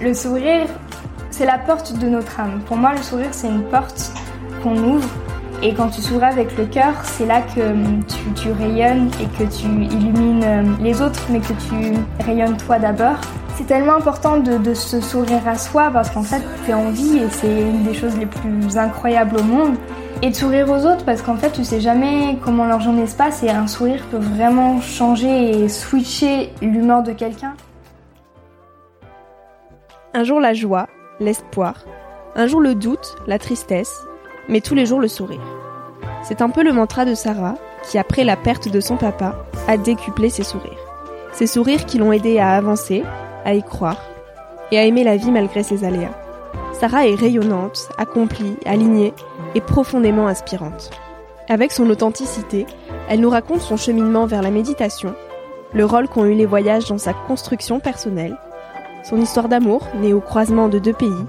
Le sourire, c'est la porte de notre âme. Pour moi, le sourire, c'est une porte qu'on ouvre. Et quand tu souris avec le cœur, c'est là que hum, tu, rayonnes et que tu illumines hum, les autres, mais que tu rayonnes toi d'abord. C'est tellement important de, se sourire à soi parce qu'en fait, tu es en vie et c'est une des choses les plus incroyables au monde. Et de sourire aux autres parce qu'en fait, tu sais jamais comment leur journée se passe et un sourire peut vraiment changer et switcher l'humeur de quelqu'un. Un jour la joie, l'espoir, un jour le doute, la tristesse, mais tous les jours le sourire. C'est un peu le mantra de Sarah, qui après la perte de son papa, a décuplé ses sourires. Ces sourires qui l'ont aidé à avancer, à y croire, et à aimer la vie malgré ses aléas. Sarah est rayonnante, accomplie, alignée et profondément inspirante. Avec son authenticité, elle nous raconte son cheminement vers la méditation, le rôle qu'ont eu les voyages dans sa construction personnelle, son histoire d'amour née au croisement de deux pays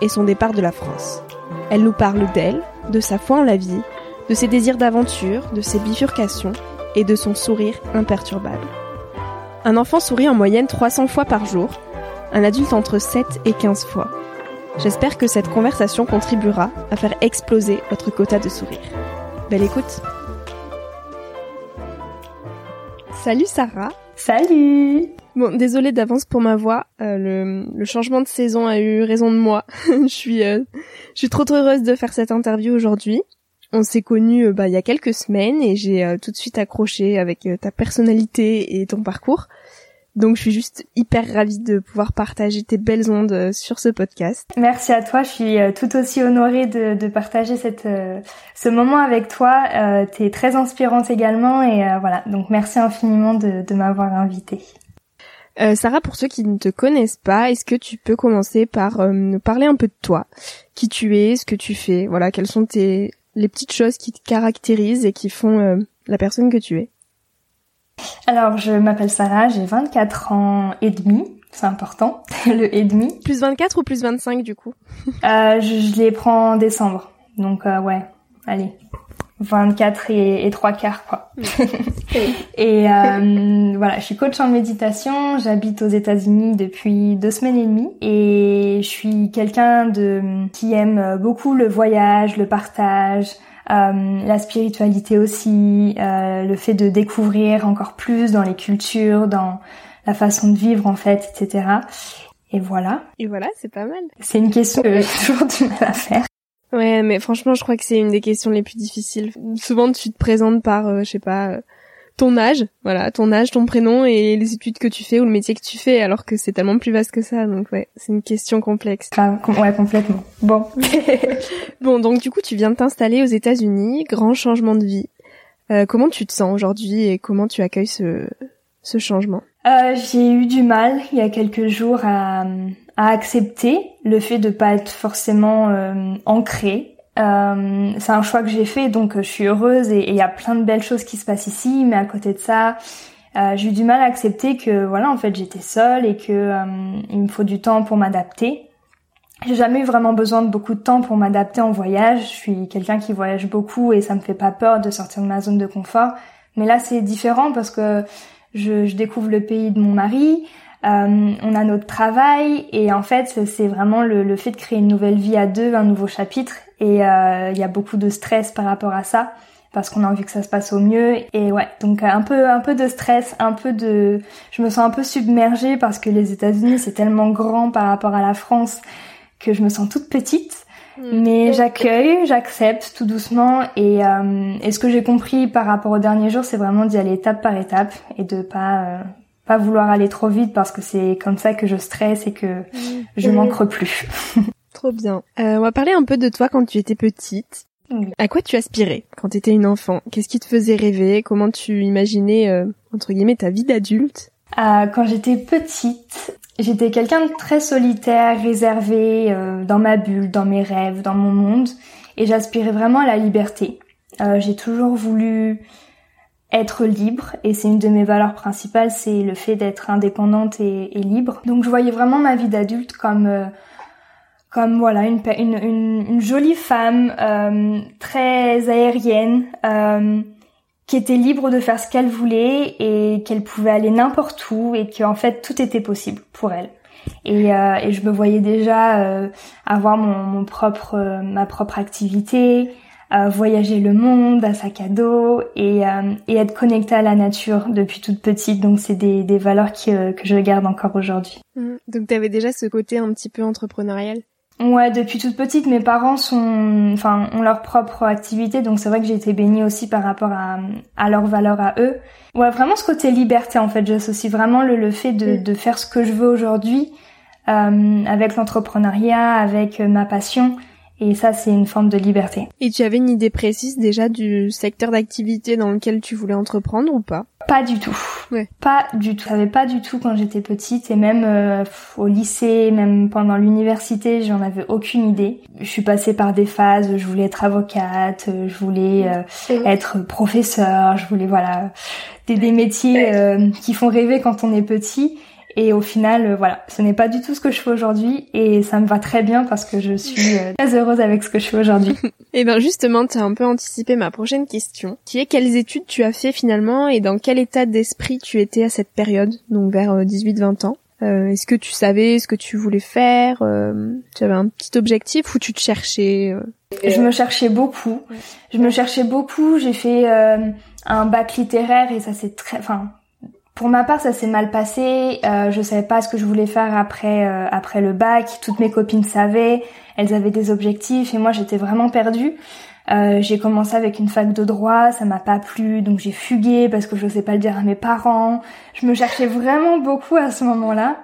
et son départ de la France. Elle nous parle d'elle, de sa foi en la vie, de ses désirs d'aventure, de ses bifurcations et de son sourire imperturbable. Un enfant sourit en moyenne 300 fois par jour, un adulte entre 7 et 15 fois. J'espère que cette conversation contribuera à faire exploser votre quota de sourire. Belle écoute Salut Sarah Salut Bon, désolée d'avance pour ma voix. Euh, le, changement de saison a eu raison de moi. je suis, euh, je suis trop trop heureuse de faire cette interview aujourd'hui. On s'est connus euh, bah, il y a quelques semaines et j'ai tout de suite accroché avec ta personnalité et ton parcours. Donc je suis juste hyper ravie de pouvoir partager tes belles ondes sur ce podcast. Merci à toi, je suis tout aussi honorée de, de partager cette, ce moment avec toi. Euh, tu es très inspirante également et voilà, donc merci infiniment de, de m'avoir invitée. Euh, Sarah, pour ceux qui ne te connaissent pas, est-ce que tu peux commencer par euh, nous parler un peu de toi, qui tu es, ce que tu fais, voilà, quelles sont tes les petites choses qui te caractérisent et qui font euh, la personne que tu es? Alors, je m'appelle Sarah, j'ai 24 ans et demi, c'est important, le et demi. Plus 24 ou plus 25 du coup? Je, je, les prends en décembre, donc ouais, allez. 24 et, et 3 quarts quoi. et euh, voilà, je suis coach en méditation, j'habite aux États-Unis depuis deux semaines et demie et je suis quelqu'un de qui aime beaucoup le voyage, le partage, euh, la spiritualité aussi, euh, le fait de découvrir encore plus dans les cultures, dans la façon de vivre en fait, etc. Et voilà. Et voilà, c'est pas mal. C'est une question que j'ai toujours du mal à faire. Ouais, mais franchement, je crois que c'est une des questions les plus difficiles. Souvent, tu te présentes par, euh, je sais pas, ton âge, voilà, ton âge, ton prénom et les études que tu fais ou le métier que tu fais, alors que c'est tellement plus vaste que ça. Donc ouais, c'est une question complexe. ouais, complètement. Bon. bon, donc du coup, tu viens de t'installer aux États-Unis, grand changement de vie. Euh, comment tu te sens aujourd'hui et comment tu accueilles ce, ce changement? Euh, J'ai eu du mal il y a quelques jours à, à accepter le fait de pas être forcément euh, ancrée. Euh, c'est un choix que j'ai fait, donc euh, je suis heureuse et il y a plein de belles choses qui se passent ici. Mais à côté de ça, euh, j'ai eu du mal à accepter que voilà, en fait, j'étais seule et que euh, il me faut du temps pour m'adapter. J'ai jamais eu vraiment besoin de beaucoup de temps pour m'adapter en voyage. Je suis quelqu'un qui voyage beaucoup et ça me fait pas peur de sortir de ma zone de confort. Mais là, c'est différent parce que je, je, découvre le pays de mon mari, euh, on a notre travail et en fait c'est vraiment le, le, fait de créer une nouvelle vie à deux, un nouveau chapitre et euh, il y a beaucoup de stress par rapport à ça parce qu'on a envie que ça se passe au mieux et ouais donc un peu un peu de stress, un peu de je me sens un peu submergée parce que les États-Unis c'est tellement grand par rapport à la France que je me sens toute petite. Hmm. Mais j'accueille, j'accepte tout doucement et, euh, et ce que j'ai compris par rapport au dernier jour, c'est vraiment d'y aller étape par étape et de pas euh, pas vouloir aller trop vite parce que c'est comme ça que je stresse et que je manque plus. Trop bien. Euh, on va parler un peu de toi quand tu étais petite. À quoi tu aspirais quand tu étais une enfant? Qu'est-ce qui te faisait rêver? Comment tu imaginais euh, entre guillemets ta vie d'adulte? Euh, Quand j'étais petite, J'étais quelqu'un de très solitaire, réservé, dans ma bulle, dans mes rêves, dans mon monde, et j'aspirais vraiment à la liberté. J'ai toujours voulu être libre, et c'est une de mes valeurs principales, c'est le fait d'être indépendante et, libre. Donc je voyais vraiment ma vie d'adulte comme euh, comme voilà une, une, une, jolie femme euh, très aérienne qui était libre de faire ce qu'elle voulait et qu'elle pouvait aller n'importe où et qu'en fait tout était possible pour elle. Et, euh, et je me voyais déjà euh, avoir mon, mon propre euh, ma propre activité, euh, voyager le monde à sac à dos et, euh, et être connectée à la nature depuis toute petite. Donc c'est des, des valeurs qui, que je garde encore aujourd'hui. Mmh. Donc tu avais déjà ce côté un petit peu entrepreneurial? Ouais, depuis toute petite, mes parents sont, enfin, ont leur propre activité, donc c'est vrai que j'ai été bénie aussi par rapport à, à leurs valeurs à eux. Ouais, vraiment ce côté liberté en fait, j'associe vraiment le, le fait de, de faire ce que je veux aujourd'hui euh, avec l'entrepreneuriat, avec ma passion. Et ça, c'est une forme de liberté. Et tu avais une idée précise déjà du secteur d'activité dans lequel tu voulais entreprendre ou pas? Pas du tout. Ouais. Pas du tout. Je savais pas du tout quand j'étais petite et même euh, au lycée, même pendant l'université, j'en avais aucune idée. Je suis passée par des phases. Je voulais être avocate, je voulais euh, être professeur, je voulais voilà des, des métiers euh, qui font rêver quand on est petit. Et au final, euh, voilà, ce n'est pas du tout ce que je fais aujourd'hui et ça me va très bien parce que je suis euh, très heureuse avec ce que je fais aujourd'hui. et ben justement, tu as un peu anticipé ma prochaine question, qui est quelles études tu as fait finalement et dans quel état d'esprit tu étais à cette période, donc vers 18-20 euh, ans? Euh, Est-ce que tu savais ce que tu voulais faire Tu avais un petit objectif ou tu te cherchais Je me cherchais beaucoup. Je me cherchais beaucoup. J'ai fait un bac littéraire et ça c'est très, enfin pour ma part, ça s'est mal passé. Euh, je savais pas ce que je voulais faire après euh, après le bac. Toutes mes copines savaient, elles avaient des objectifs et moi j'étais vraiment perdue. Euh, j'ai commencé avec une fac de droit, ça m'a pas plu, donc j'ai fugué parce que je sais pas le dire à mes parents. Je me cherchais vraiment beaucoup à ce moment-là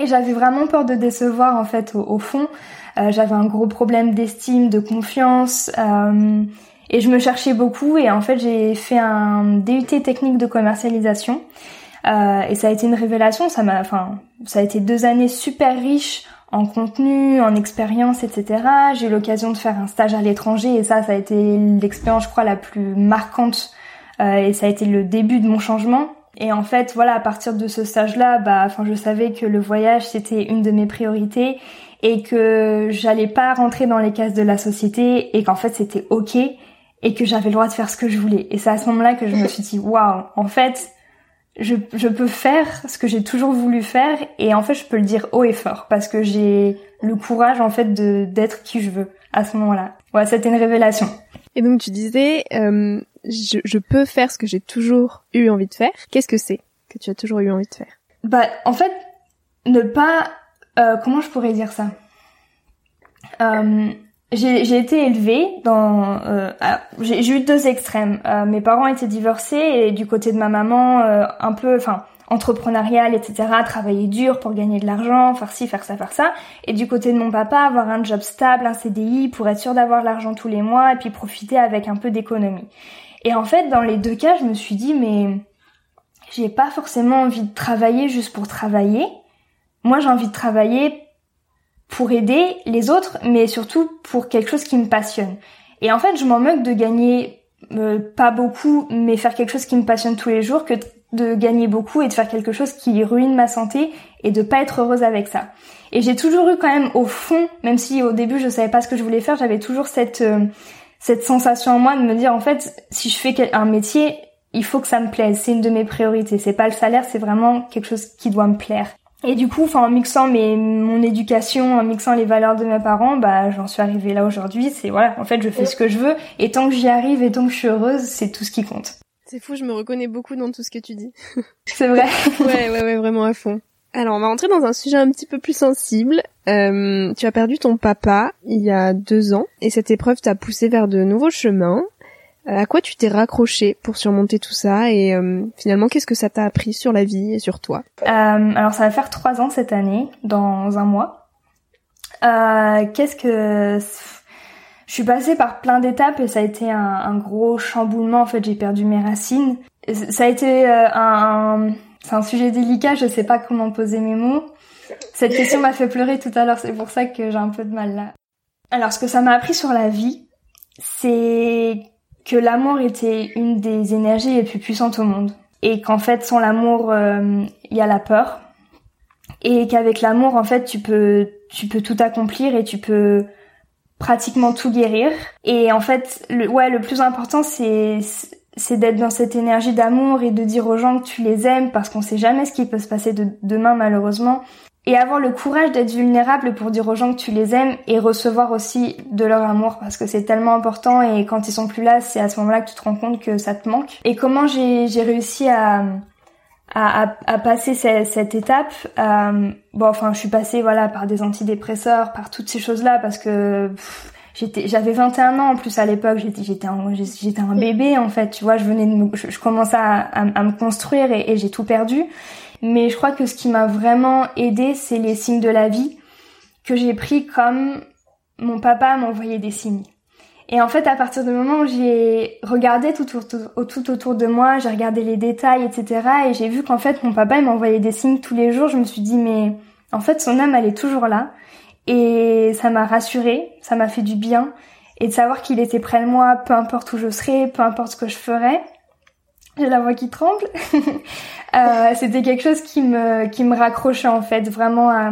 et j'avais vraiment peur de décevoir en fait au, fond. Euh, j'avais un gros problème d'estime, de confiance. Et je me cherchais beaucoup et en fait j'ai fait un DUT technique de commercialisation euh, et ça a été une révélation. Ça m'a, enfin, ça a été deux années super riches en contenu, en expérience, etc. J'ai eu l'occasion de faire un stage à l'étranger et ça, ça a été l'expérience, je crois, la plus marquante euh, et ça a été le début de mon changement. Et en fait, voilà, à partir de ce stage-là, bah, enfin, je savais que le voyage c'était une de mes priorités et que j'allais pas rentrer dans les cases de la société et qu'en fait c'était ok et que j'avais le droit de faire ce que je voulais. Et c'est à ce moment-là que je me suis dit, waouh, en fait, je, je peux faire ce que j'ai toujours voulu faire et en fait, je peux le dire haut et fort parce que j'ai le courage en fait de d'être qui je veux à ce moment-là. Ouais, c'était une révélation. Et donc tu disais, euh, je, je peux faire ce que j'ai toujours eu envie de faire. Qu'est-ce que c'est que tu as toujours eu envie de faire? Bah, en fait, ne pas, euh, comment je pourrais dire ça? Euh, j'ai été élevée dans. Euh, j'ai eu deux extrêmes. Euh, mes parents étaient divorcés et du côté de ma maman, euh, un peu, enfin, entrepreneurial, etc. Travailler dur pour gagner de l'argent, faire ci, faire ça, faire ça. Et du côté de mon papa, avoir un job stable, un CDI, pour être sûr d'avoir l'argent tous les mois et puis profiter avec un peu d'économie. Et en fait, dans les deux cas, je me suis dit, mais j'ai pas forcément envie de travailler juste pour travailler. Moi, j'ai envie de travailler pour aider les autres, mais surtout pour quelque chose qui me passionne. Et en fait, je m'en moque de gagner euh, pas beaucoup, mais faire quelque chose qui me passionne tous les jours, que de gagner beaucoup et de faire quelque chose qui ruine ma santé et de pas être heureuse avec ça. Et j'ai toujours eu quand même au fond, même si au début je savais pas ce que je voulais faire, j'avais toujours cette euh, cette sensation en moi de me dire en fait, si je fais un métier, il faut que ça me plaise, c'est une de mes priorités. C'est pas le salaire, c'est vraiment quelque chose qui doit me plaire. Et du coup, enfin, en mixant mes, mon éducation, en mixant les valeurs de mes parents, bah, j'en suis arrivée là aujourd'hui. C'est voilà, en fait, je fais ce que je veux, et tant que j'y arrive et tant que je suis heureuse, c'est tout ce qui compte. C'est fou, je me reconnais beaucoup dans tout ce que tu dis. C'est vrai. ouais, ouais, ouais, vraiment à fond. Alors, on va rentrer dans un sujet un petit peu plus sensible. Euh, tu as perdu ton papa il y a deux ans, et cette épreuve t'a poussé vers de nouveaux chemins. Euh, à quoi tu t'es raccroché pour surmonter tout ça et euh, finalement qu'est-ce que ça t'a appris sur la vie et sur toi? Euh, Alors ça va faire trois ans cette année, dans un mois. qu'est-ce que je suis passée par plein d'étapes et ça a été un, un, gros chamboulement. En fait, j'ai perdu mes racines. Ça a été un, c'est un sujet délicat. Je sais pas comment poser mes mots. Cette question m'a fait pleurer tout à l'heure. C'est pour ça que j'ai un peu de mal là. Alors, ce que ça m'a appris sur la vie, c'est que l'amour était une des énergies les plus puissantes au monde. Et qu'en fait sans l'amour euh, il y a la peur. Et qu'avec l'amour en fait tu peux tu peux tout accomplir et tu peux pratiquement tout guérir. Et en fait le ouais le plus important c'est c'est d'être dans cette énergie d'amour et de dire aux gens que tu les aimes parce qu'on sait jamais ce qui peut se passer de, demain malheureusement et avoir le courage d'être vulnérable pour dire aux gens que tu les aimes et recevoir aussi de leur amour parce que c'est tellement important et quand ils sont plus là, c'est à ce moment-là que tu te rends compte que ça te manque. Et comment j'ai réussi à, à, à, passer cette, cette étape euh, Bon, enfin, je suis passée voilà par des antidépresseurs, par toutes ces choses-là parce que j'étais j'avais 21 ans en plus à l'époque j'étais j'étais un j'étais un bébé en fait tu vois je venais de je, commençais à, me construire et, j'ai tout perdu mais je crois que ce qui m'a vraiment aidé, c'est les signes de la vie que j'ai pris comme mon papa m'envoyait des signes. Et en fait, à partir du moment où j'ai regardé tout, tout, autour de moi, j'ai regardé les détails, etc., et j'ai vu qu'en fait, mon papa, il m'envoyait des signes tous les jours, je me suis dit, mais en fait, son âme, elle est toujours là. Et ça m'a rassurée, ça m'a fait du bien. Et de savoir qu'il était près de moi, peu importe où je serais, peu importe ce que je ferais j'ai la voix qui tremble. euh, c'était quelque chose qui me qui me raccrochait en fait vraiment à,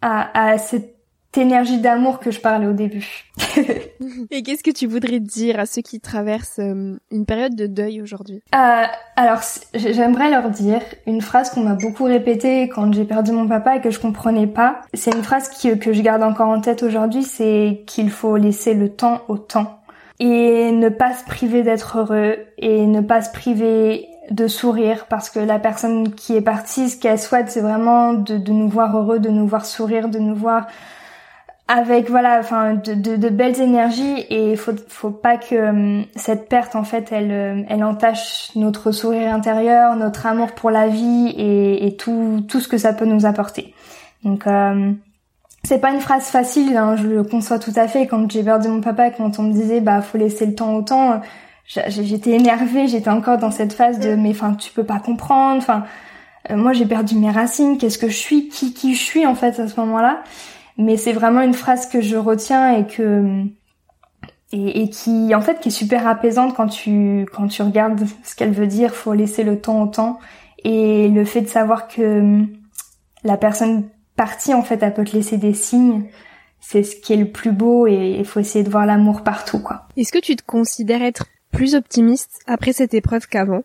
à, à cette énergie d'amour que je parlais au début. Et qu'est-ce que tu voudrais dire à ceux qui traversent euh, une période de deuil aujourd'hui? Euh, Alors j'aimerais leur dire une phrase qu'on m'a beaucoup répétée quand j'ai perdu mon papa et que je comprenais pas. C'est une phrase qui, que je garde encore en tête aujourd'hui, c'est qu'il faut laisser le temps au temps et ne pas se priver d'être heureux et ne pas se priver de sourire parce que la personne qui est partie, ce qu'elle souhaite, c'est vraiment de, de, nous voir heureux, de nous voir sourire, de nous voir avec voilà, enfin de, de, de belles énergies et faut faut pas que euh, cette perte en fait elle euh, elle entache notre sourire intérieur, notre amour pour la vie et, et tout tout ce que ça peut nous apporter. Donc euh, c'est pas une phrase facile, hein, je le conçois tout à fait. Quand j'ai perdu mon papa, quand on me disait bah faut laisser le temps au temps, j'étais énervée, j'étais encore dans cette phase de mais enfin tu peux pas comprendre, enfin euh, moi j'ai perdu mes racines, qu'est-ce que je suis, qui qui je suis en fait à ce moment-là. Mais c'est vraiment une phrase que je retiens et que et, qui en fait qui est super apaisante quand tu quand tu regardes ce qu'elle veut dire. Faut laisser le temps au temps et le fait de savoir que la personne partie, en fait, elle peut te laisser des signes. c'est ce qui est le plus beau et il faut essayer de voir l'amour partout, quoi. Est-ce que tu te considères être plus optimiste après cette épreuve qu'avant?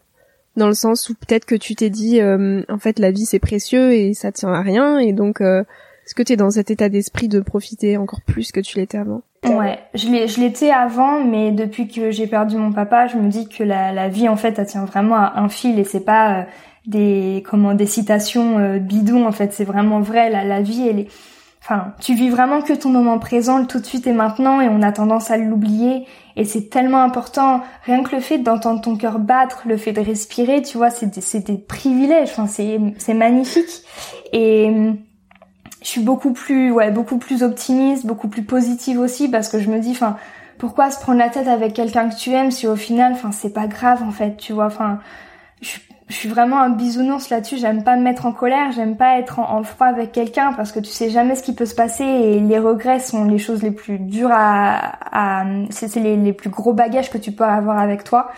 Dans le sens où peut-être que tu t'es dit, euh, en fait, la vie c'est précieux et ça tient à rien, et donc euh, est-ce que tu es dans cet état d'esprit de profiter encore plus que tu l'étais avant? Ouais, je l'étais avant, mais depuis que j'ai perdu mon papa, je me dis que la, la vie en fait, elle tient vraiment à un fil et c'est pas euh, des comment des citations bidons en fait, c'est vraiment vrai. La, la vie, elle est Enfin, tu vis vraiment que ton moment présent, tout de suite et maintenant, et on a tendance à l'oublier. Et c'est tellement important. Rien que le fait d'entendre ton cœur battre, le fait de respirer, tu vois, c'est des, des privilèges. Enfin, c'est, c'est magnifique. Et je suis beaucoup plus, ouais, beaucoup plus optimiste, beaucoup plus positive aussi, parce que je me dis, enfin, pourquoi se prendre la tête avec quelqu'un que tu aimes si au final, enfin, c'est pas grave en fait, tu vois. Enfin, je suis vraiment un bisounours là-dessus. J'aime pas me mettre en colère, j'aime pas être en, froid avec quelqu'un parce que tu sais jamais ce qui peut se passer et les regrets sont les choses les plus dures à, à c'est les, plus gros bagages que tu peux avoir avec toi.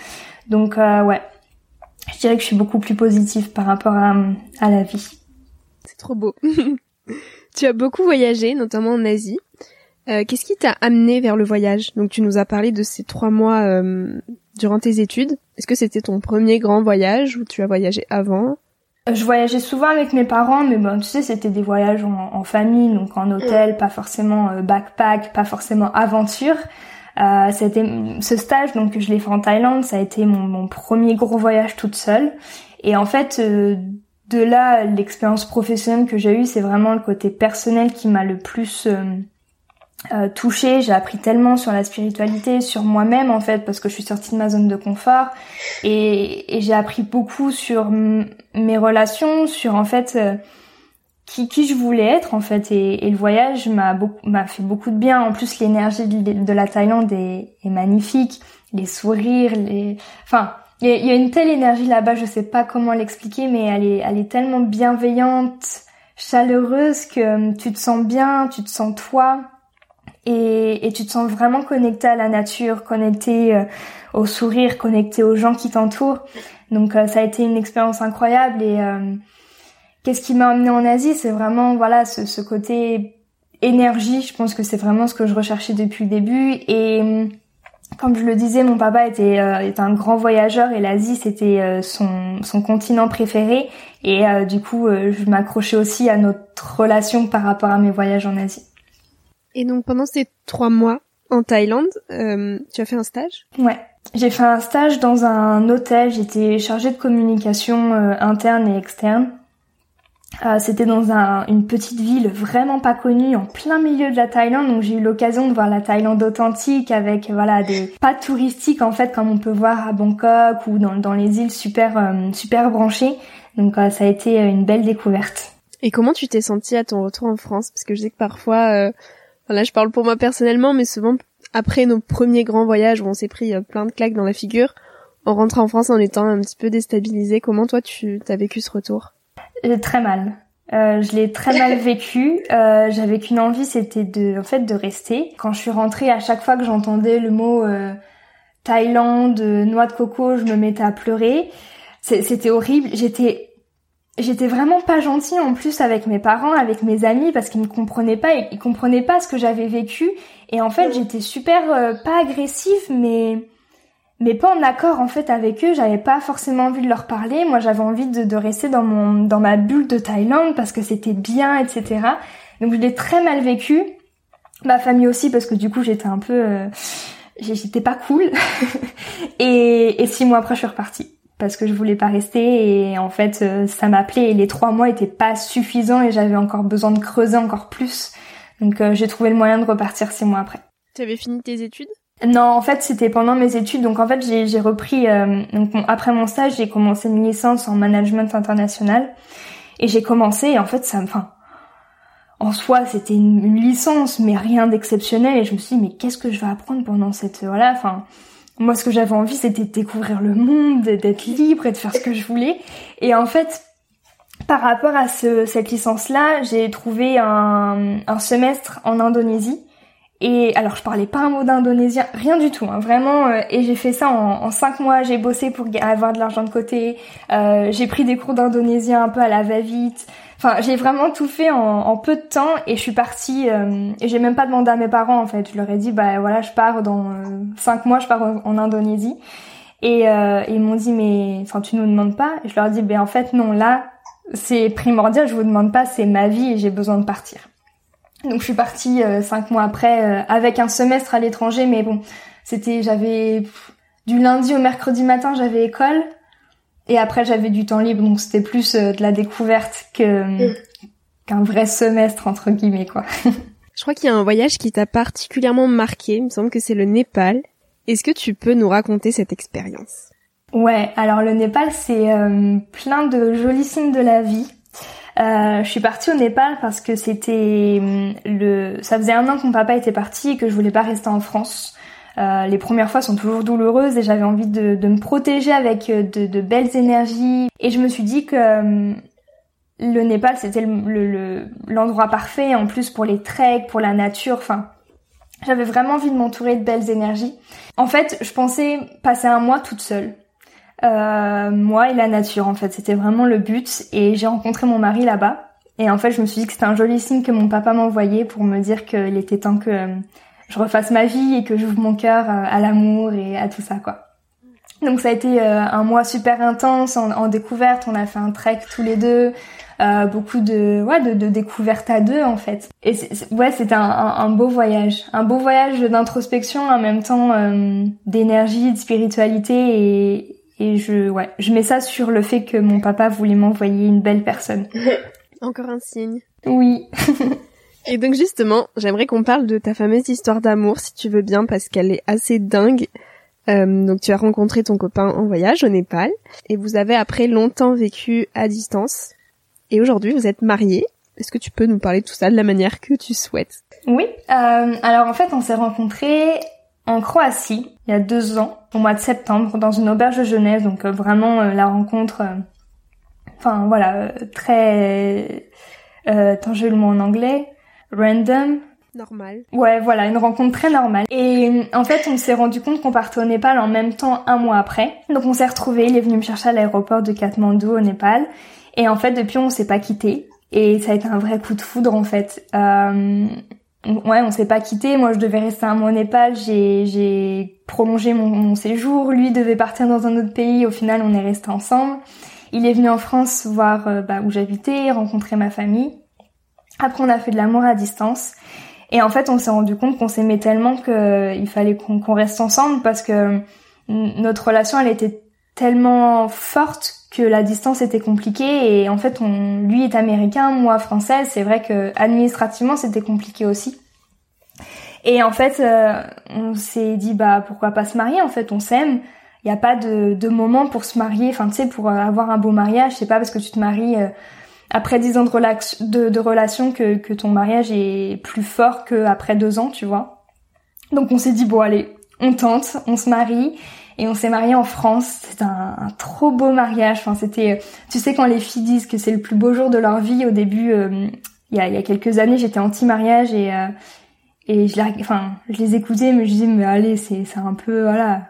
Donc euh, ouais, je dirais que je suis beaucoup plus positive par rapport à la vie. C'est trop beau. tu as beaucoup voyagé, notamment en Asie. Euh, Qu'est-ce qui t'a amené vers le voyage? Donc tu nous as parlé de ces trois mois euh, durant tes études. Est-ce que c'était ton premier grand voyage ou tu as voyagé avant? Euh, je voyageais souvent avec mes parents, mais bon, tu sais, c'était des voyages en, famille, donc en hôtel, pas forcément euh, backpack, pas forcément aventure. Euh, c'était ce stage, donc je l'ai fait en Thaïlande, ça a été mon, mon, premier gros voyage toute seule. Et en fait, euh, de là, l'expérience professionnelle que j'ai eue, c'est vraiment le côté personnel qui m'a le plus euh, touchée. J'ai appris tellement sur la spiritualité, sur moi-même en fait, parce que je suis sortie de ma zone de confort et, j'ai appris beaucoup sur mes relations, sur en fait euh, qui, qui je voulais être en fait. Et, le voyage m'a m'a fait beaucoup de bien. En plus, l'énergie de, la Thaïlande est, est, magnifique, les sourires, les, enfin. Il y, y a, une telle énergie là-bas, je sais pas comment l'expliquer, mais elle est, elle est tellement bienveillante, chaleureuse que euh, tu te sens bien, tu te sens toi et, et, tu te sens vraiment connecté à la nature, connecté euh, au sourire, connecté aux gens qui t'entourent. Donc euh, ça a été une expérience incroyable et euh, qu'est-ce qui m'a emmené en Asie, c'est vraiment voilà ce, ce, côté énergie. Je pense que c'est vraiment ce que je recherchais depuis le début et comme je le disais, mon papa était, est un grand voyageur et l'Asie c'était son, son continent préféré et du coup je m'accrochais aussi à notre relation par rapport à mes voyages en Asie. Et donc pendant ces trois mois en Thaïlande, euh, tu as fait un stage? Ouais, j'ai fait un stage dans un hôtel. J'étais chargée de communication euh, interne et externe. Euh, C'était dans un, une petite ville vraiment pas connue, en plein milieu de la Thaïlande. Donc j'ai eu l'occasion de voir la Thaïlande authentique avec voilà des pas touristiques en fait comme on peut voir à Bangkok ou dans, dans les îles super euh, super branchées. Donc euh, ça a été une belle découverte. Et comment tu t'es sentie à ton retour en France? Parce que je sais que parfois là, je parle pour moi personnellement, mais souvent, après nos premiers grands voyages où on s'est pris euh, plein de claques dans la figure, on rentre en France en étant un petit peu déstabilisé. Comment toi, tu as vécu ce retour? Très mal. Euh, je l'ai très mal vécu. Euh, J'avais qu'une envie, c'était de, en fait, de rester. Quand je suis rentrée, à chaque fois que j'entendais le mot euh, Thaïlande, noix de coco, je me mettais à pleurer. C'était horrible. J'étais j'étais vraiment pas gentille en plus avec mes parents, avec mes amis parce qu'ils me comprenaient pas, ils comprenaient pas ce que j'avais vécu et en fait j'étais super euh, pas agressive mais mais pas en accord en fait avec eux, j'avais pas forcément envie de leur parler, moi j'avais envie de, de, rester dans mon dans ma bulle de Thaïlande parce que c'était bien etc. Donc je l'ai très mal vécu, ma famille aussi parce que du coup j'étais un peu euh, j'étais pas cool. Et, et six mois après je suis repartie parce que je voulais pas rester. Et en fait euh, ça m'appelait et les trois mois étaient pas suffisants et j'avais encore besoin de creuser encore plus. Donc euh, j'ai trouvé le moyen de repartir six mois après. Tu avais fini tes études? Non, en fait c'était pendant mes études. Donc en fait j'ai repris euh, donc après mon stage j'ai commencé une licence en management international et j'ai commencé en fait ça enfin en soi c'était une, licence mais rien d'exceptionnel et je me suis dit mais qu'est-ce que je vais apprendre pendant cette voilà enfin moi, ce que j'avais envie, c'était de découvrir le monde, d'être libre et de faire ce que je voulais. Et en fait, par rapport à ce, cette licence-là, j'ai trouvé un, un, semestre en Indonésie. Et alors je parlais pas un mot d'indonésien, rien du tout, hein, vraiment. Euh, et j'ai fait ça en, en cinq mois. J'ai bossé pour avoir de l'argent de côté. Euh, j'ai pris des cours d'indonésien un peu à la va-vite. Enfin, j'ai vraiment tout fait en, peu de temps et je suis partie. Euh, et j'ai même pas demandé à mes parents en fait. Je leur ai dit bah voilà, je pars dans euh, cinq mois, je pars en, Indonésie. Et ils m'ont dit mais enfin tu nous demandes pas. Et je leur ai dit ben en fait non là c'est primordial. Je vous demande pas, c'est ma vie et j'ai besoin de partir. Donc je suis partie euh, cinq mois après euh, avec un semestre à l'étranger, mais bon, c'était j'avais du lundi au mercredi matin j'avais école et après j'avais du temps libre, donc c'était plus euh, de la découverte que mm. qu'un vrai semestre entre guillemets quoi. je crois qu'il y a un voyage qui t'a particulièrement marqué, il me semble que c'est le Népal. Est-ce que tu peux nous raconter cette expérience? Ouais, alors le Népal c'est plein de jolis signes de la vie. Euh, je suis partie au Népal parce que c'était hum, le, ça faisait un an que mon papa était parti et que je voulais pas rester en France. Euh, les premières fois sont toujours douloureuses et j'avais envie de, de, me protéger avec euh, de, de, belles énergies. Et je me suis dit que hum, le Népal c'était l'endroit le, parfait en plus pour les treks, pour la nature. Enfin, j'avais vraiment envie de m'entourer de belles énergies. En fait, je pensais passer un mois toute seule. Euh, moi et la nature en fait. C'était vraiment le but et j'ai rencontré mon mari là-bas. Et en fait, je me suis dit que c'était un joli signe que mon papa m'envoyait pour me dire qu'il était temps que euh, je refasse ma vie et que j'ouvre mon cœur euh, à l'amour et à tout ça quoi. Donc ça a été un mois super intense en, découverte. On a fait un trek tous les deux, euh, beaucoup de ouais de, découvertes à deux en fait. Et ouais c'était un, beau voyage, un beau voyage d'introspection en même temps euh, d'énergie, de spiritualité et, et je, ouais, je mets ça sur le fait que mon papa voulait m'envoyer une belle personne. Encore un signe. Oui. et donc justement, j'aimerais qu'on parle de ta fameuse histoire d'amour, si tu veux bien, parce qu'elle est assez dingue. Euh, donc tu as rencontré ton copain en voyage au Népal, et vous avez après longtemps vécu à distance. Et aujourd'hui, vous êtes mariés. Est-ce que tu peux nous parler de tout ça de la manière que tu souhaites? Oui. Euh, alors en fait, on s'est rencontrés en Croatie il y a deux ans, au mois de septembre, dans une auberge de jeunesse. Donc euh, vraiment euh, la rencontre, euh, enfin voilà, très, tant j'ai le mot en anglais, random. Normal. Ouais, voilà, une rencontre très normale. Et en fait, on s'est rendu compte qu'on partait au Népal en même temps un mois après. Donc on s'est retrouvés, il est venu me chercher à l'aéroport de Katmandou au Népal. Et en fait, depuis, on s'est pas quitté. Et ça a été un vrai coup de foudre en fait. Euh, ouais, on s'est pas quitté. Moi, je devais rester un mois au Népal. J'ai, prolongé mon, mon, séjour. Lui devait partir dans un autre pays. Au final, on est resté ensemble. Il est venu en France voir euh, bah, où j'habitais, rencontrer ma famille. Après, on a fait de l'amour à distance. Et en fait, on s'est rendu compte qu'on s'aimait tellement qu'il euh, fallait qu'on, qu'on reste ensemble parce que notre relation, elle était tellement forte que la distance était compliquée et en fait on, lui est américain, moi française, c'est vrai que administrativement c'était compliqué aussi. Et en fait euh, on s'est dit bah pourquoi pas se marier en fait on s'aime, il n'y a pas de, de, moment pour se marier, enfin tu sais pour avoir un beau mariage, c'est pas parce que tu te maries euh, après dix ans de, de, de relation que, que ton mariage est plus fort qu'après deux ans tu vois. Donc on s'est dit bon allez on tente, on se marie et on s'est marié en France. C'est un, un, trop beau mariage. Enfin, c'était, tu sais, quand les filles disent que c'est le plus beau jour de leur vie, au début, euh, il, y a, il y a quelques années, j'étais anti-mariage et euh, et je, les, enfin, je les écoutais, mais je disais mais allez, c'est c'est un peu voilà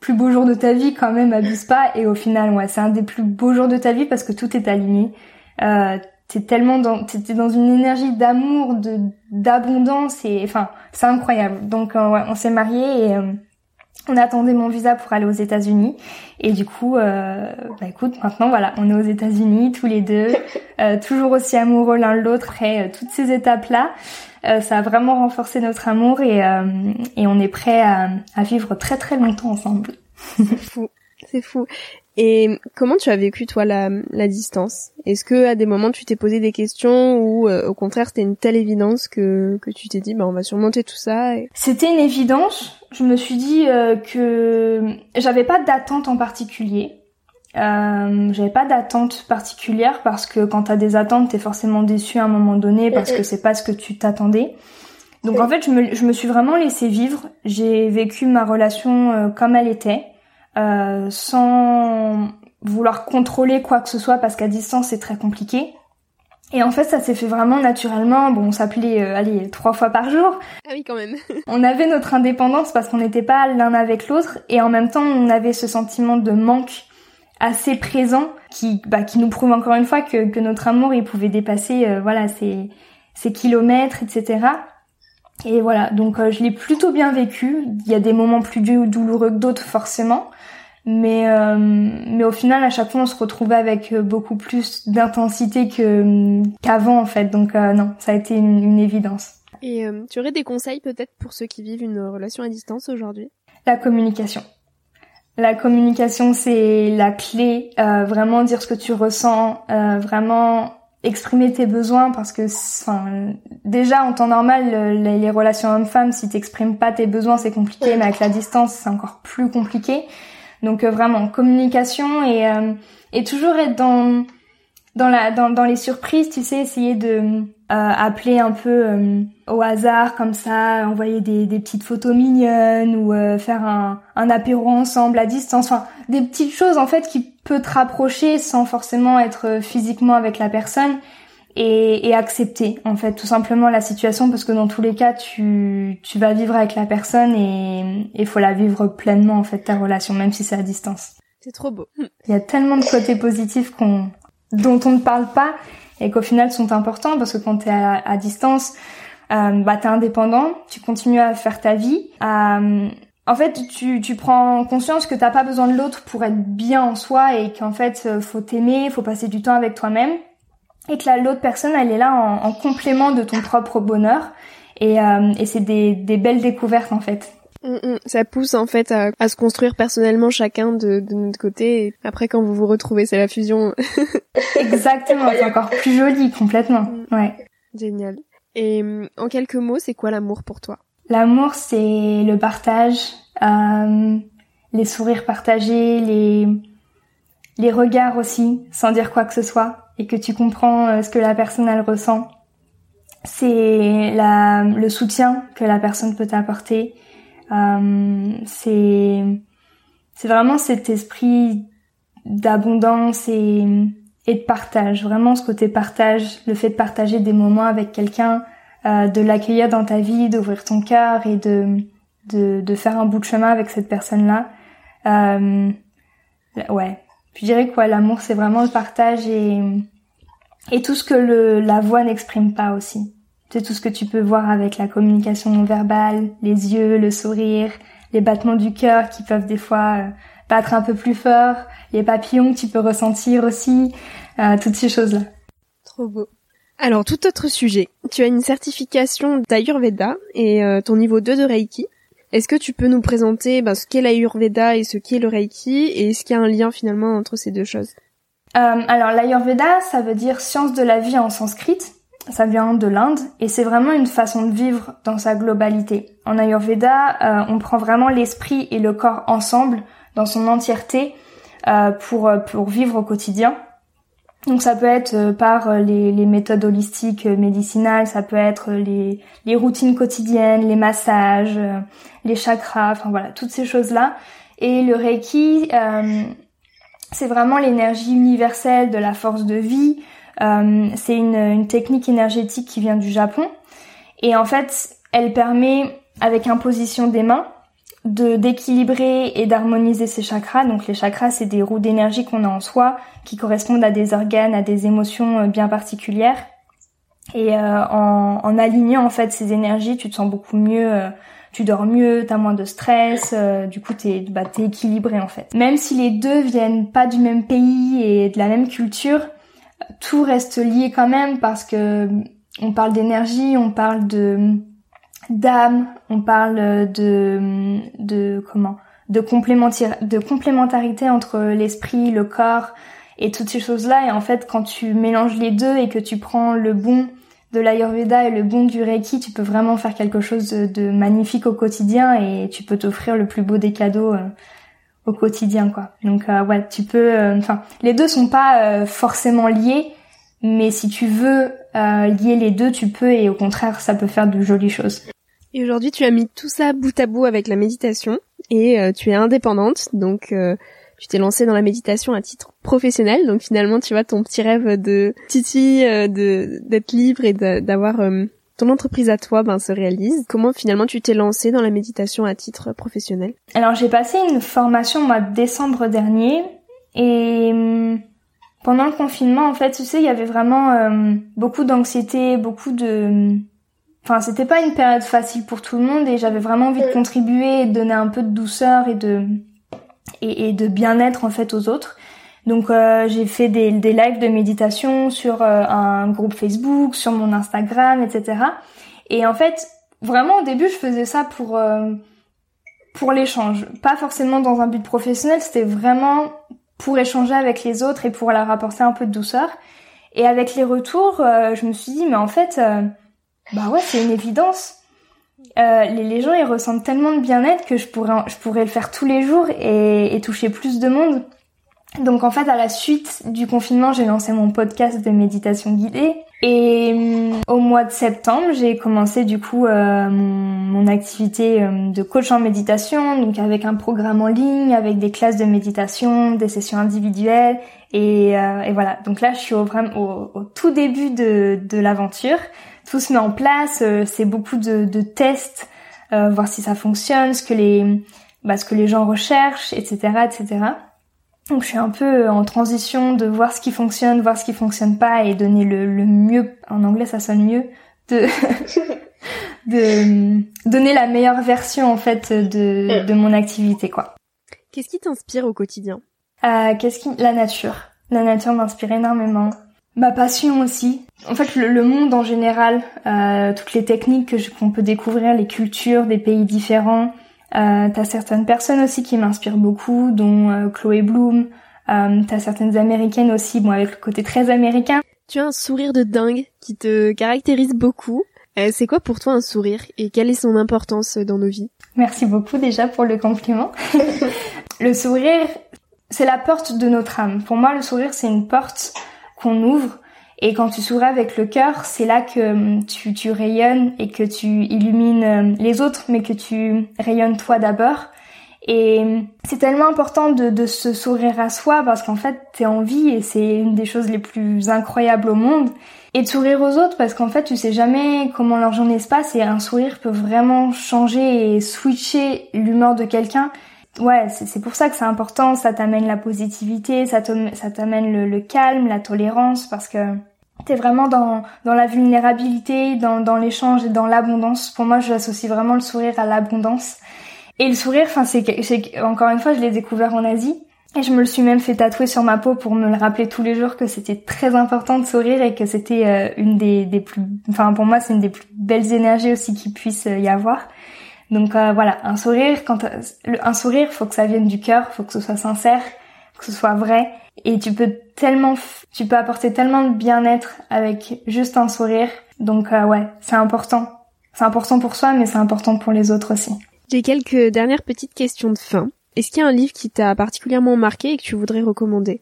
plus beau jour de ta vie quand même, abuse pas. Et au final, ouais, c'est un des plus beaux jours de ta vie parce que tout est aligné. Euh, t'es tellement dans t'es dans une énergie d'amour de d'abondance et enfin c'est incroyable donc euh, ouais, on s'est mariés et on attendait mon visa pour aller aux États-Unis et du coup, euh, bah écoute, maintenant voilà, on est aux États-Unis tous les deux, euh, toujours aussi amoureux l'un de l'autre. Après euh, toutes ces étapes-là, euh, ça a vraiment renforcé notre amour et, et on est prêt à, à, vivre très très longtemps ensemble. C'est fou, c'est fou. Et comment tu as vécu toi la, la distance? Est-ce que à des moments tu t'es posé des questions ou au contraire c'était une telle évidence que que tu t'es dit bah on va surmonter tout ça C'était une évidence je me suis dit euh, que j'avais pas d'attente en particulier. Euh, j'avais pas d'attente particulière parce que quand t'as des attentes, t'es forcément déçu à un moment donné parce que c'est pas ce que tu t'attendais. Donc en fait, je me, je me suis vraiment laissé vivre. J'ai vécu ma relation euh, comme elle était, euh, sans vouloir contrôler quoi que ce soit parce qu'à distance c'est très compliqué. Et en fait, ça s'est fait vraiment naturellement. Bon, on s'appelait, euh, allez, trois fois par jour. Ah oui, quand même. on avait notre indépendance parce qu'on n'était pas l'un avec l'autre, et en même temps, on avait ce sentiment de manque assez présent qui, bah, qui nous prouve encore une fois que, que notre amour, il pouvait dépasser, euh, voilà, ces, ces kilomètres, etc. Et voilà, donc euh, je l'ai plutôt bien vécu. Il y a des moments plus douloureux que d'autres, forcément. Mais, euh, mais au final, à chaque fois, on se retrouvait avec euh, beaucoup plus d'intensité que qu'avant, en fait. Donc euh, non, ça a été une, une évidence. Et tu aurais des conseils peut-être pour ceux qui vivent une relation à distance aujourd'hui? La communication. La communication, c'est la clé. vraiment dire ce que tu ressens, vraiment exprimer tes besoins parce que enfin déjà en temps normal les, les relations hommes-femmes si t'exprimes pas tes besoins c'est compliqué mais avec la distance c'est encore plus compliqué donc euh, vraiment communication et euh, et toujours être dans dans la dans, dans les surprises, tu sais, essayer de euh, appeler un peu au hasard comme ça, envoyer des, des petites photos mignonnes ou faire un, un apéro ensemble à distance, enfin des petites choses en fait qui peut te rapprocher sans forcément être physiquement avec la personne et, et, accepter en fait tout simplement la situation parce que dans tous les cas tu, tu vas vivre avec la personne et il faut la vivre pleinement en fait ta relation même si c'est à distance. C'est trop beau. Il y a tellement de côtés positifs qu'on dont on ne parle pas et qu'au final sont importants parce que quand tu es à, distance euh, bah t'es indépendant, tu continues à faire ta vie. Euh, en fait, tu, tu prends conscience que t'as pas besoin de l'autre pour être bien en soi et qu'en fait, faut t'aimer, faut passer du temps avec toi-même et que l'autre personne elle est là en, complément de ton propre bonheur et, euh, et c'est des, des, belles découvertes en fait. Mm, mm. Ça pousse en fait à, à, se construire personnellement chacun de, de notre côté et après quand vous vous retrouvez c'est la fusion. Exactement, c'est encore plus joli complètement. Mm. Ouais. Génial. Et en quelques mots, c'est quoi l'amour pour toi? L'amour c'est le partage, euh, les sourires partagés, les les regards aussi, sans dire quoi que ce soit et que tu comprends euh, ce que la personne elle ressent. C'est le soutien que la personne peut t'apporter. Euh, c'est c'est vraiment cet esprit d'abondance et, et de partage. Vraiment ce côté partage, le fait de partager des moments avec quelqu'un, euh, de l'accueillir dans ta vie, d'ouvrir ton cœur et de, de, de faire un bout de chemin avec cette personne-là. Euh, ouais, je dirais quoi, l'amour c'est vraiment le partage et, et tout ce que la voix n'exprime pas aussi. C'est tout ce que tu peux voir avec la communication non verbale, les yeux, le sourire, les battements du cœur qui peuvent des fois euh, battre un peu plus fort, les papillons que tu peux ressentir aussi, euh, toutes ces choses-là. Trop beau. Alors, tout autre sujet. Tu as une certification d'Ayurveda et euh, ton niveau 2 de Reiki. Est-ce que tu peux nous présenter ben, ce qu'est l'Ayurveda et ce qu'est le Reiki et est-ce qu'il y a un lien finalement entre ces deux choses? Euh, Alors l'Ayurveda, ça veut dire science de la vie en sanskrit. Ça vient de l'Inde et c'est vraiment une façon de vivre dans sa globalité. En Ayurveda, euh, on prend vraiment l'esprit et le corps ensemble dans son entièreté euh, pour pour vivre au quotidien. Donc ça peut être euh, par euh, les, méthodes holistiques euh, médicinales, ça peut être les, routines quotidiennes, les massages, les chakras, enfin voilà, toutes ces choses-là. Et le Reiki, c'est vraiment l'énergie universelle de la force de vie. C'est une, une technique énergétique qui vient du Japon. Et en fait, elle permet, avec imposition des mains, de d'équilibrer et d'harmoniser ses chakras. Donc les chakras, c'est des roues d'énergie qu'on a en soi, qui correspondent à des organes, à des émotions euh, bien particulières. Et euh, en, alignant en fait ces énergies, tu te sens beaucoup mieux, euh, tu dors mieux, t'as moins de stress, du coup t'es bah, es équilibré en fait. Même si les deux viennent pas du même pays et de la même culture, tout reste lié quand même parce que on parle d'énergie, on parle de d'âme, on parle de, comment, de, de complémentarité entre l'esprit, le corps et toutes ces choses-là. Et en fait, quand tu mélanges les deux et que tu prends le bon de l'Ayurveda et le bon du Reiki, tu peux vraiment faire quelque chose de, magnifique au quotidien et tu peux t'offrir le plus beau des cadeaux euh, au quotidien, quoi. Donc euh, ouais, tu peux. Euh, enfin, les deux sont pas forcément liés, mais si tu veux lier les deux, tu peux et au contraire, ça peut faire de jolies choses. Et aujourd'hui, tu as mis tout ça bout à bout avec la méditation et euh, tu es indépendante, donc euh, tu t'es lancé dans la méditation à titre professionnel, donc finalement, tu vois, ton petit rêve de Titi, euh, de d'être libre et d'avoir euh, ton entreprise à toi, ben, se réalise. Comment finalement tu t'es lancé dans la méditation à titre professionnel? Alors j'ai passé une formation au mois de décembre dernier et hum, pendant le confinement, en fait, tu sais, il y avait vraiment euh, beaucoup d'anxiété, beaucoup de Enfin, c'était pas une période facile pour tout le monde et j'avais vraiment envie de contribuer et de donner un peu de douceur et de et, de bien-être en fait aux autres. Donc euh, j'ai fait des, des lives de méditation sur euh, un groupe Facebook, sur mon Instagram, etc. Et en fait, vraiment au début, je faisais ça pour euh, pour l'échange, pas forcément dans un but professionnel. C'était vraiment pour échanger avec les autres et pour leur apporter un peu de douceur. Et avec les retours, je me suis dit, mais en fait, bah ouais, c'est une évidence. Euh, les, les, gens ils ressentent tellement de bien-être que je pourrais je pourrais le faire tous les jours et, toucher plus de monde. Donc en fait à la suite du confinement j'ai lancé mon podcast de méditation guidée et hum, au mois de septembre j'ai commencé du coup euh, mon, mon, activité euh, de coach en méditation donc avec un programme en ligne avec des classes de méditation des sessions individuelles et, euh, et voilà donc là je suis au, au, au tout début de, de l'aventure tout se met en place. Euh, c'est beaucoup de, de tests, euh, voir si ça fonctionne, ce que les, bah, ce que les gens recherchent, etc., etc. Donc je suis un peu en transition de voir ce qui fonctionne, voir ce qui fonctionne pas et donner le, le mieux. En anglais, ça sonne mieux de de donner la meilleure version en fait de, de mon activité quoi. Qu'est-ce qui t'inspire au quotidien? Euh, Qu'est-ce qui la nature. La nature m'inspire énormément. Ma passion aussi. En fait, le, monde en général, euh, toutes les techniques que qu'on peut découvrir, les cultures des pays différents. Euh, t'as certaines personnes aussi qui m'inspirent beaucoup, dont euh, Chloé Bloom. Euh, t'as certaines américaines aussi, bon avec le côté très américain. Tu as un sourire de dingue qui te caractérise beaucoup. Euh, c'est quoi pour toi un sourire et quelle est son importance dans nos vies? Merci beaucoup déjà pour le compliment. le sourire, c'est la porte de notre âme. Pour moi, le sourire, c'est une porte ouvre. Et quand tu souris avec le cœur, c'est là que hum, tu, tu rayonnes et que tu illumines hum, les autres, mais que tu rayonnes toi d'abord. Et hum, c'est tellement important de, de, se sourire à soi parce qu'en fait, t'es en vie et c'est une des choses les plus incroyables au monde. Et de sourire aux autres parce qu'en fait, tu sais jamais comment leur journée se passe et un sourire peut vraiment changer et switcher l'humeur de quelqu'un ouais, c'est pour ça que c'est important, ça t'amène la positivité, ça t'amène le, calme, la tolérance, parce que t'es vraiment dans, la vulnérabilité, dans, l'échange et dans l'abondance. Pour moi, j'associe vraiment le sourire à l'abondance. Et le sourire, enfin, c'est encore une fois, je l'ai découvert en Asie. Et je me le suis même fait tatouer sur ma peau pour me le rappeler tous les jours que c'était très important de sourire et que c'était euh, une des, plus, enfin pour moi c'est une des plus belles énergies aussi qu'il puisse euh, y avoir. Donc euh, voilà, un sourire, quand un sourire, faut que ça vienne du cœur, faut que ce soit sincère, que ce soit vrai, et tu peux tellement, tu peux apporter tellement de bien-être avec juste un sourire. Donc euh, ouais, c'est important. C'est important pour soi, mais c'est important pour les autres aussi. J'ai quelques dernières petites questions de fin. Est-ce qu'il y a un livre qui t'a particulièrement marqué et que tu voudrais recommander?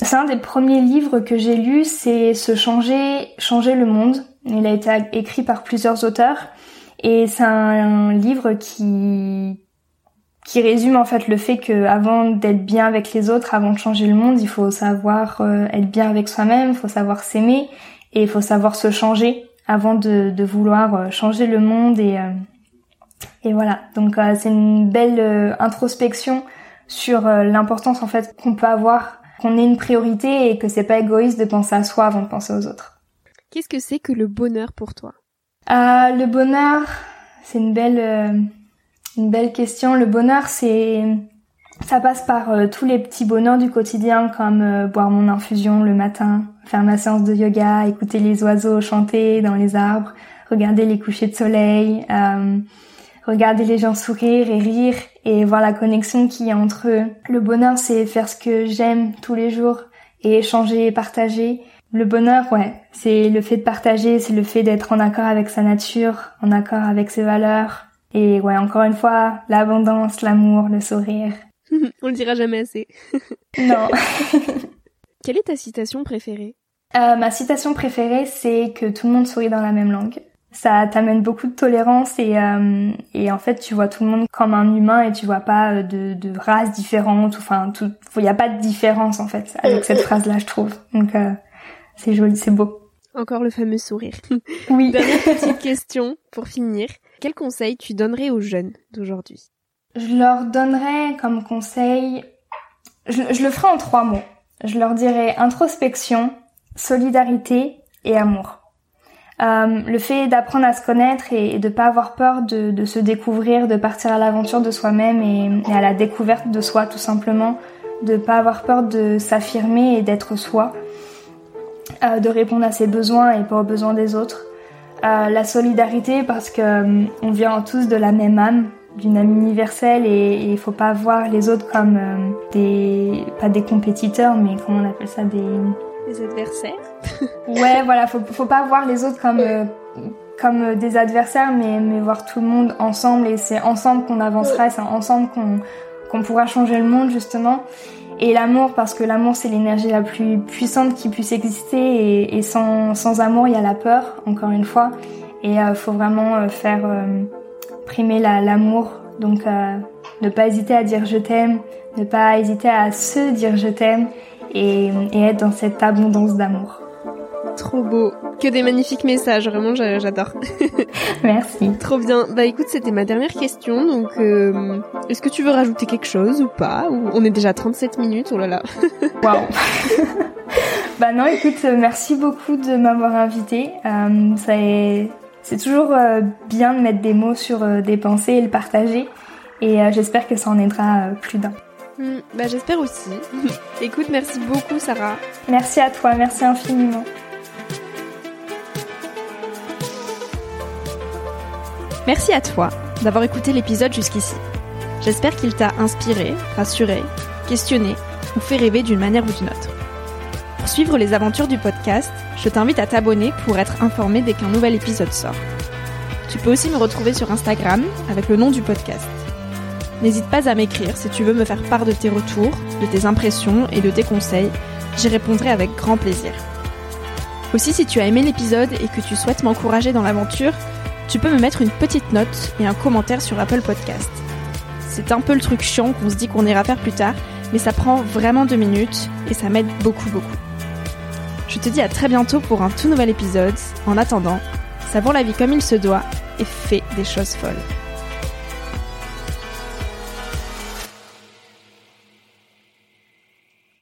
C'est un des premiers livres que j'ai lu, c'est Se changer, changer le monde. Il a été écrit par plusieurs auteurs. Et c'est un, livre qui qui résume en fait le fait que avant d'être bien avec les autres, avant de changer le monde, il faut savoir euh, être bien avec soi-même, il faut savoir s'aimer et il faut savoir se changer avant de, vouloir euh, changer le monde et euh, et voilà. Donc c'est une belle introspection sur l'importance en fait qu'on peut avoir, qu'on ait une priorité et que c'est pas égoïste de penser à soi avant de penser aux autres. Qu'est-ce que c'est que le bonheur pour toi? Euh, le bonheur, c'est une belle, euh, une belle question. Le bonheur, c'est, ça passe par euh, tous les petits bonheurs du quotidien, comme boire mon infusion le matin, faire ma séance de yoga, écouter les oiseaux chanter dans les arbres, regarder les couchers de soleil, regarder les gens sourire et rire et voir la connexion qu'il y a entre eux. Le bonheur, c'est faire ce que j'aime tous les jours et échanger et partager. Le bonheur, ouais, c'est le fait de partager, c'est le fait d'être en accord avec sa nature, en accord avec ses valeurs. Et ouais, encore une fois, l'abondance, l'amour, le sourire. On le dira jamais assez. non. Quelle est ta citation préférée? Euh, Ma citation préférée, c'est que tout le monde sourit dans la même langue. ça t'amène beaucoup de tolérance et, euh, et en fait tu vois tout le monde comme un humain et tu vois pas euh, de, de races différentes enfin il y a pas de différence en fait avec cette phrase là je trouve donc euh, c'est joli c'est beau. Encore le fameux sourire. Oui. Dernière petite question pour finir. Quel conseil tu donnerais aux jeunes d'aujourd'hui? Je leur donnerais comme conseil je, je le ferai en trois mots. Je leur dirais introspection solidarité et amour. Euh, le fait d'apprendre à se connaître et, de pas avoir peur de, de, se découvrir, de partir à l'aventure de soi-même et, et, à la découverte de soi tout simplement, de pas avoir peur de s'affirmer et d'être soi, euh, de répondre à ses besoins et pas aux besoins des autres. Euh, la solidarité parce que euh, on vient tous de la même âme, d'une âme universelle et il faut pas voir les autres comme des pas des compétiteurs mais comment on appelle ça des des adversaires. ouais, voilà, faut, faut pas voir les autres comme, euh, comme des adversaires, mais, mais voir tout le monde ensemble. Et c'est ensemble qu'on avancera, c'est ensemble qu'on qu'on pourra changer le monde, justement. Et l'amour, parce que l'amour, c'est l'énergie la plus puissante qui puisse exister. Et, sans, sans amour, il y a la peur, encore une fois. Et il euh, faut vraiment euh, faire euh, primer l'amour. Donc, ne pas hésiter à dire je t'aime, ne pas hésiter à se dire je t'aime et être dans cette abondance d'amour. Trop beau. Que des magnifiques messages, vraiment j'adore. Merci. Trop bien. Bah écoute, c'était ma dernière question, donc euh, est-ce que tu veux rajouter quelque chose ou pas? Ou On est déjà à 37 minutes, oh là là. Waouh. bah non, écoute, merci beaucoup de m'avoir invité. Euh, ça est... C'est toujours euh, bien de mettre des mots sur euh, des pensées et le partager, et euh, j'espère que ça en aidera euh, plus d'un. Mmh, bah j'espère aussi. écoute, merci beaucoup Sarah. Merci à toi, merci infiniment. Merci à toi d'avoir écouté l'épisode jusqu'ici. J'espère qu'il t'a inspiré, rassuré, questionné ou fait rêver d'une manière ou d'une autre. Pour suivre les aventures du podcast, je t'invite à t'abonner pour être informé dès qu'un nouvel épisode sort. Tu peux aussi me retrouver sur Instagram avec le nom du podcast. N'hésite pas à m'écrire si tu veux me faire part de tes retours, de tes impressions et de tes conseils. J'y répondrai avec grand plaisir. Aussi, si tu as aimé l'épisode et que tu souhaites m'encourager dans l'aventure, tu peux me mettre une petite note et un commentaire sur Apple Podcast. C'est un peu le truc chiant qu'on se dit qu'on ira faire plus tard, mais ça prend vraiment deux minutes et ça m'aide beaucoup beaucoup. Je te dis à très bientôt pour un tout nouvel épisode. En attendant, savoure la vie comme il se doit et fais des choses folles.